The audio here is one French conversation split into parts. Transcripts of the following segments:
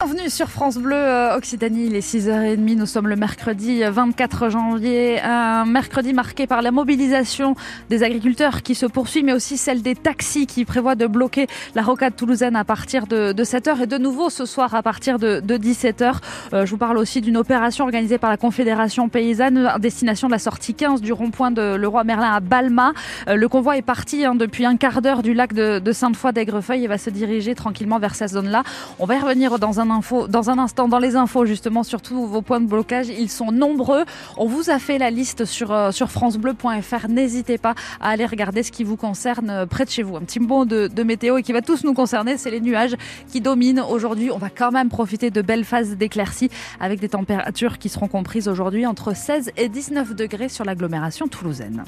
Bienvenue sur France Bleu euh, Occitanie, il est 6h30, nous sommes le mercredi 24 janvier, un mercredi marqué par la mobilisation des agriculteurs qui se poursuit, mais aussi celle des taxis qui prévoient de bloquer la rocade toulousaine à partir de, 7h et de nouveau ce soir à partir de, 17h. Euh, je vous parle aussi d'une opération organisée par la Confédération paysanne à destination de la sortie 15 du rond-point de Leroy Merlin à Balma. Euh, le convoi est parti hein, depuis un quart d'heure du lac de, de Sainte-Foy d'Aigrefeuille et va se diriger tranquillement vers cette zone-là. On va y revenir dans un dans un instant dans les infos justement sur tous vos points de blocage. Ils sont nombreux. On vous a fait la liste sur, euh, sur francebleu.fr. N'hésitez pas à aller regarder ce qui vous concerne euh, près de chez vous. Un petit mot de, de météo et qui va tous nous concerner, c'est les nuages qui dominent aujourd'hui. On va quand même profiter de belles phases d'éclaircie avec des températures qui seront comprises aujourd'hui entre 16 et 19 degrés sur l'agglomération toulousaine.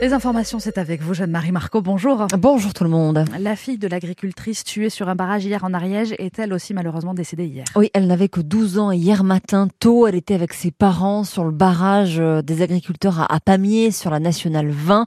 Les informations, c'est avec vous, Jeanne-Marie Marco. Bonjour. Bonjour tout le monde. La fille de l'agricultrice tuée sur un barrage hier en Ariège est elle aussi malheureusement décédée hier? Oui, elle n'avait que 12 ans hier matin tôt. Elle était avec ses parents sur le barrage euh, des agriculteurs à Pamiers sur la nationale 20.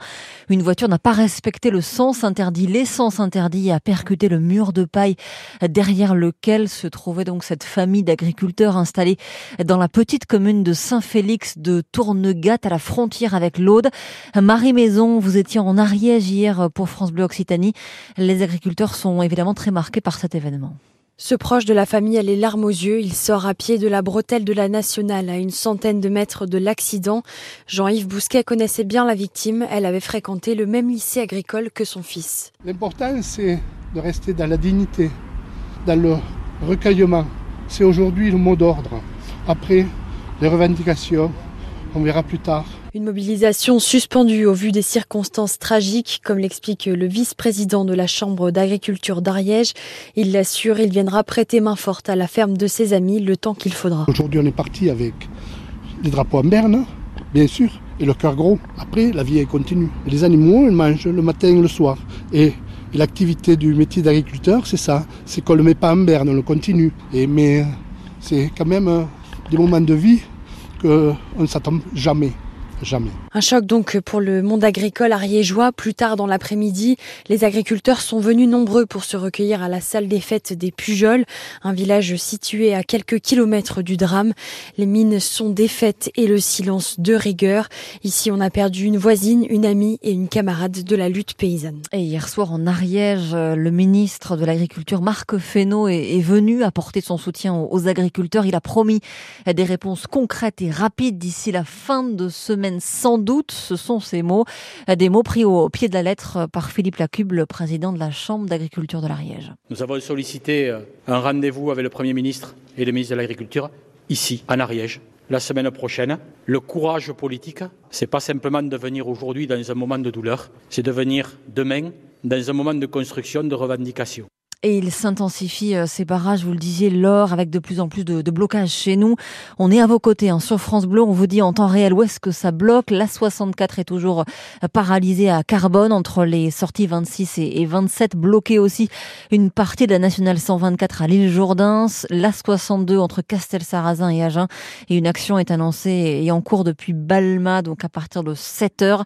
Une voiture n'a pas respecté le sens interdit, l'essence interdit et a percuté le mur de paille derrière lequel se trouvait donc cette famille d'agriculteurs installée dans la petite commune de Saint-Félix de Tournegat à la frontière avec l'Aude. Marie vous étiez en Ariège hier pour France Bleu Occitanie. Les agriculteurs sont évidemment très marqués par cet événement. Ce proche de la famille a les larmes aux yeux. Il sort à pied de la bretelle de la Nationale à une centaine de mètres de l'accident. Jean-Yves Bousquet connaissait bien la victime. Elle avait fréquenté le même lycée agricole que son fils. L'important, c'est de rester dans la dignité, dans le recueillement. C'est aujourd'hui le mot d'ordre. Après, les revendications, on verra plus tard. Une mobilisation suspendue au vu des circonstances tragiques, comme l'explique le vice-président de la Chambre d'agriculture d'Ariège. Il l'assure, il viendra prêter main forte à la ferme de ses amis le temps qu'il faudra. Aujourd'hui, on est parti avec les drapeaux en berne, bien sûr, et le cœur gros. Après, la vie est continue. les animaux, ils mangent le matin et le soir. Et, l'activité du métier d'agriculteur, c'est ça. C'est qu'on ne le met pas en berne, on le continue. Et, mais c'est quand même euh, des moments de vie qu'on ne s'attend jamais jamais. Un choc donc pour le monde agricole ariégeois. Plus tard dans l'après-midi, les agriculteurs sont venus nombreux pour se recueillir à la salle des fêtes des Pujols, un village situé à quelques kilomètres du drame. Les mines sont défaites et le silence de rigueur. Ici, on a perdu une voisine, une amie et une camarade de la lutte paysanne. Et hier soir en Ariège, le ministre de l'Agriculture, Marc Fesneau, est venu apporter son soutien aux agriculteurs. Il a promis des réponses concrètes et rapides d'ici la fin de semaine sans doute, ce sont ces mots, des mots pris au pied de la lettre par Philippe Lacube, le président de la Chambre d'agriculture de l'Ariège. Nous avons sollicité euh, un rendez-vous avec le Premier ministre et le ministre de l'Agriculture ici, en Ariège, la semaine prochaine. Le courage politique, c'est pas simplement de venir aujourd'hui dans un moment de douleur, c'est de venir demain dans un moment de construction, de revendication et il s'intensifie euh, ces barrages, vous le disiez, l'or, avec de plus en plus de, de blocages chez nous. On est à vos côtés hein. sur France Bleu, on vous dit en temps réel où est-ce que ça bloque. La 64 est toujours euh, paralysée à Carbone entre les sorties 26 et, 27, bloquée aussi une partie de la nationale 124 à l'île Jourdain, la 62 entre Castel-Sarrazin et Agen et une action est annoncée et en cours depuis Balma, donc à partir de 7 heures.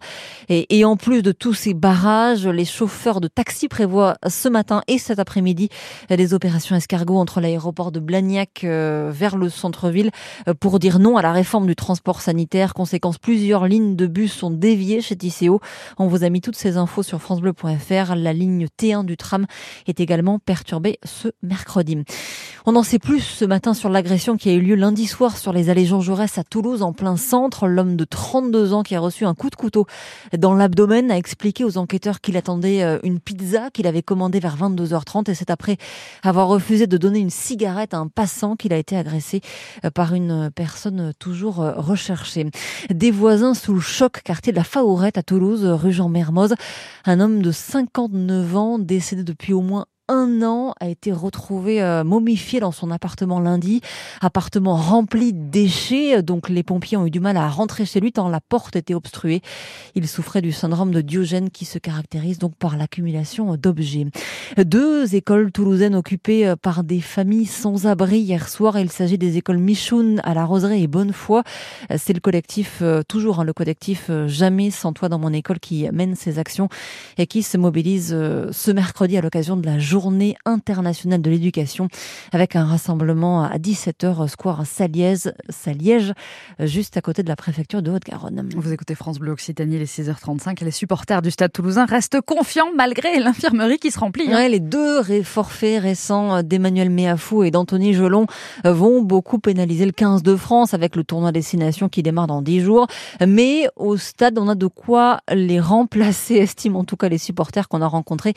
Et, et en plus de tous ces barrages, les chauffeurs de taxi prévoient ce matin et cet après-midi midi des opérations escargot entre l'aéroport de Blagnac euh, vers le centre-ville euh, pour dire non à la réforme du transport sanitaire. Conséquence, plusieurs lignes de bus sont déviées chez Tisséo. On vous a mis toutes ces infos sur francebleu.fr. La ligne T1 du tram est également perturbée ce mercredi. On en sait plus ce matin sur l'agression qui a eu lieu lundi soir sur les allées Jean Jaurès à Toulouse en plein centre. L'homme de 32 ans qui a reçu un coup de couteau dans l'abdomen a expliqué aux enquêteurs qu'il attendait euh, une pizza qu'il avait commandée vers 22h30 et c'est après avoir refusé de donner une cigarette à un passant qu'il a été agressé euh, par une personne toujours euh, recherchée. Des voisins sous choc, quartier de la Faourette à Toulouse, rue Jean-Mermoz. Un homme de 59 ans décédé depuis au moins un an a été retrouvé euh, momifié dans son appartement lundi. Appartement rempli de déchets, donc les pompiers ont eu du mal à rentrer chez lui tant la porte était obstruée. Il souffrait du syndrome de Diogène qui se caractérise donc par l'accumulation d'objets. Deux écoles toulousaines occupées euh, par des familles sans abri hier soir. Il s'agit des écoles Michoun à la Roseraie et Bonnefoy. C'est le collectif, euh, toujours hein, le collectif Jamais sans toi dans mon école qui mène ces actions et qui se mobilise ce mercredi à l'occasion de la journée journée internationale de l'éducation avec un rassemblement à 17h square Saliège, Saliège juste à côté de la préfecture de Haute-Garonne. Vous écoutez France Bleu Occitanie, les 6h35 et les supporters du Stade toulousain restent confiants malgré l'infirmerie qui se remplit. Hein. les deux forfaits récents d'Emmanuel Méafou et d'Anthony Gelon vont beaucoup pénaliser le 15 de France avec le tournoi destination qui démarre dans 10 jours. Mais au stade, on a de quoi les remplacer, estiment en tout cas les supporters qu'on a rencontrés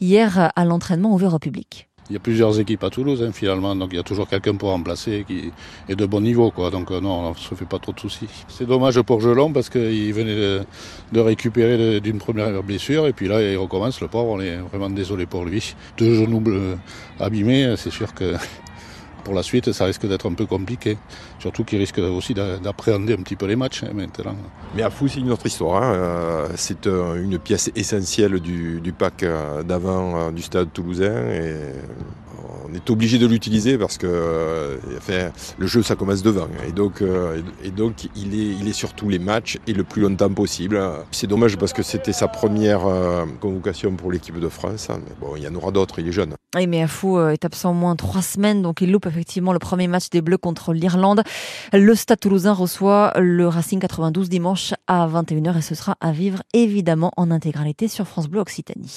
hier à l'entraînement ouvert au public. Il y a plusieurs équipes à Toulouse hein, finalement, donc il y a toujours quelqu'un pour remplacer qui est de bon niveau. Donc euh, non, on ne se fait pas trop de soucis. C'est dommage pour Gelon parce qu'il venait de, récupérer d'une première blessure et puis là il recommence le pauvre, on est vraiment désolé pour lui. Deux genoux abîmés, c'est sûr que pour la suite, ça risque d'être un peu compliqué. Surtout qu'il risque aussi d'appréhender un petit peu les matchs hein, maintenant. Mais à Fou, c'est une autre histoire. Hein. Euh, c'est euh, une pièce essentielle du, du pack euh, d'avant du stade toulousain. Et on est obligé de l'utiliser parce que euh, le jeu ça commence devant et donc, euh, et donc il, est, il sur tous les matchs et le plus longtemps possible. C'est dommage parce que c'était sa première euh, convocation pour l'équipe de France, hein, mais bon il y en aura d'autres, il est jeune. Oui, mais Afou est absent au moins trois semaines, donc il loupe effectivement le premier match des Bleus contre l'Irlande. Le Stade Toulousain reçoit le Racing 92 dimanche à 21h et ce sera à vivre évidemment en intégralité sur France Bleu Occitanie.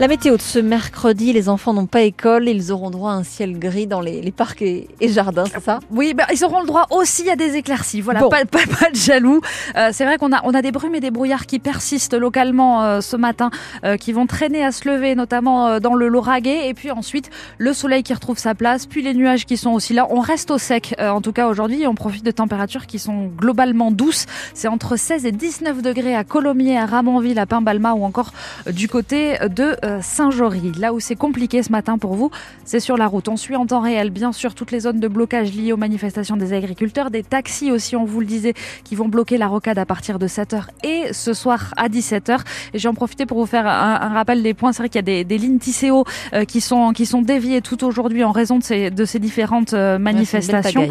La météo de ce mercredi, les enfants n'ont pas école, ils auront droit à un ciel gris dans les, parcs et, jardins, c'est ça? Oui, bah, ils auront le droit aussi à des éclaircies. Voilà, pas, pas, de jaloux. Euh, c'est vrai qu'on a, on a des brumes et des brouillards qui persistent localement euh, ce matin, euh, qui vont traîner à se lever, notamment dans le Lauragais. Et puis ensuite, le soleil qui retrouve sa place, puis les nuages qui sont aussi là. On reste au sec, en tout cas aujourd'hui, on profite de températures qui sont globalement douces. C'est entre 16 et 19 degrés à Colomiers, à Ramonville, à Pimbalma ou encore du côté de Saint-Jory. Là où c'est compliqué ce matin pour vous, c'est sur la route. On suit en temps réel, bien sûr, toutes les zones de blocage liées aux manifestations des agriculteurs, des taxis aussi, on vous le disait, qui vont bloquer la rocade à partir de 7h et ce soir à 17h. Et j'ai en profité pour vous faire un, rappel des points. C'est vrai qu'il y a des, lignes TCO euh, qui, sont, qui sont déviées tout aujourd'hui en raison de ces, de ces différentes euh, manifestations.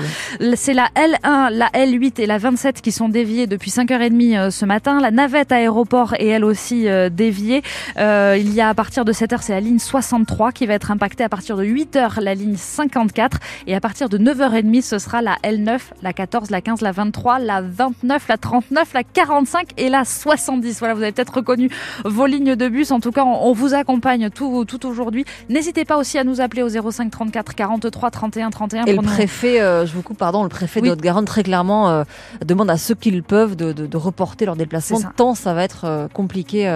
C'est la L1, la L8 et la 27 qui sont déviées depuis 5h30 ce matin. La navette aéroport est elle aussi déviée. il y a à partir de 7h, c'est la ligne 63 qui va être impactée. À partir de 8h, la ligne 54. Et à partir de 9h30, ce sera la L9, la 14, la 15, la 23, la 29, la 39, la 45 et la 70. Voilà, vous avez peut-être reconnu vos lignes de bus. En tout cas, on, vous accompagne tout, tout aujourd'hui. N'hésitez pas aussi à nous appeler au 05 34 43 31 31. Et le préfet, euh, je vous coupe, pardon, le préfet de Haute-Garonne très clairement euh, demande à ceux qui le peuvent de, de, reporter leur déplacement. Tant ça va être euh, compliqué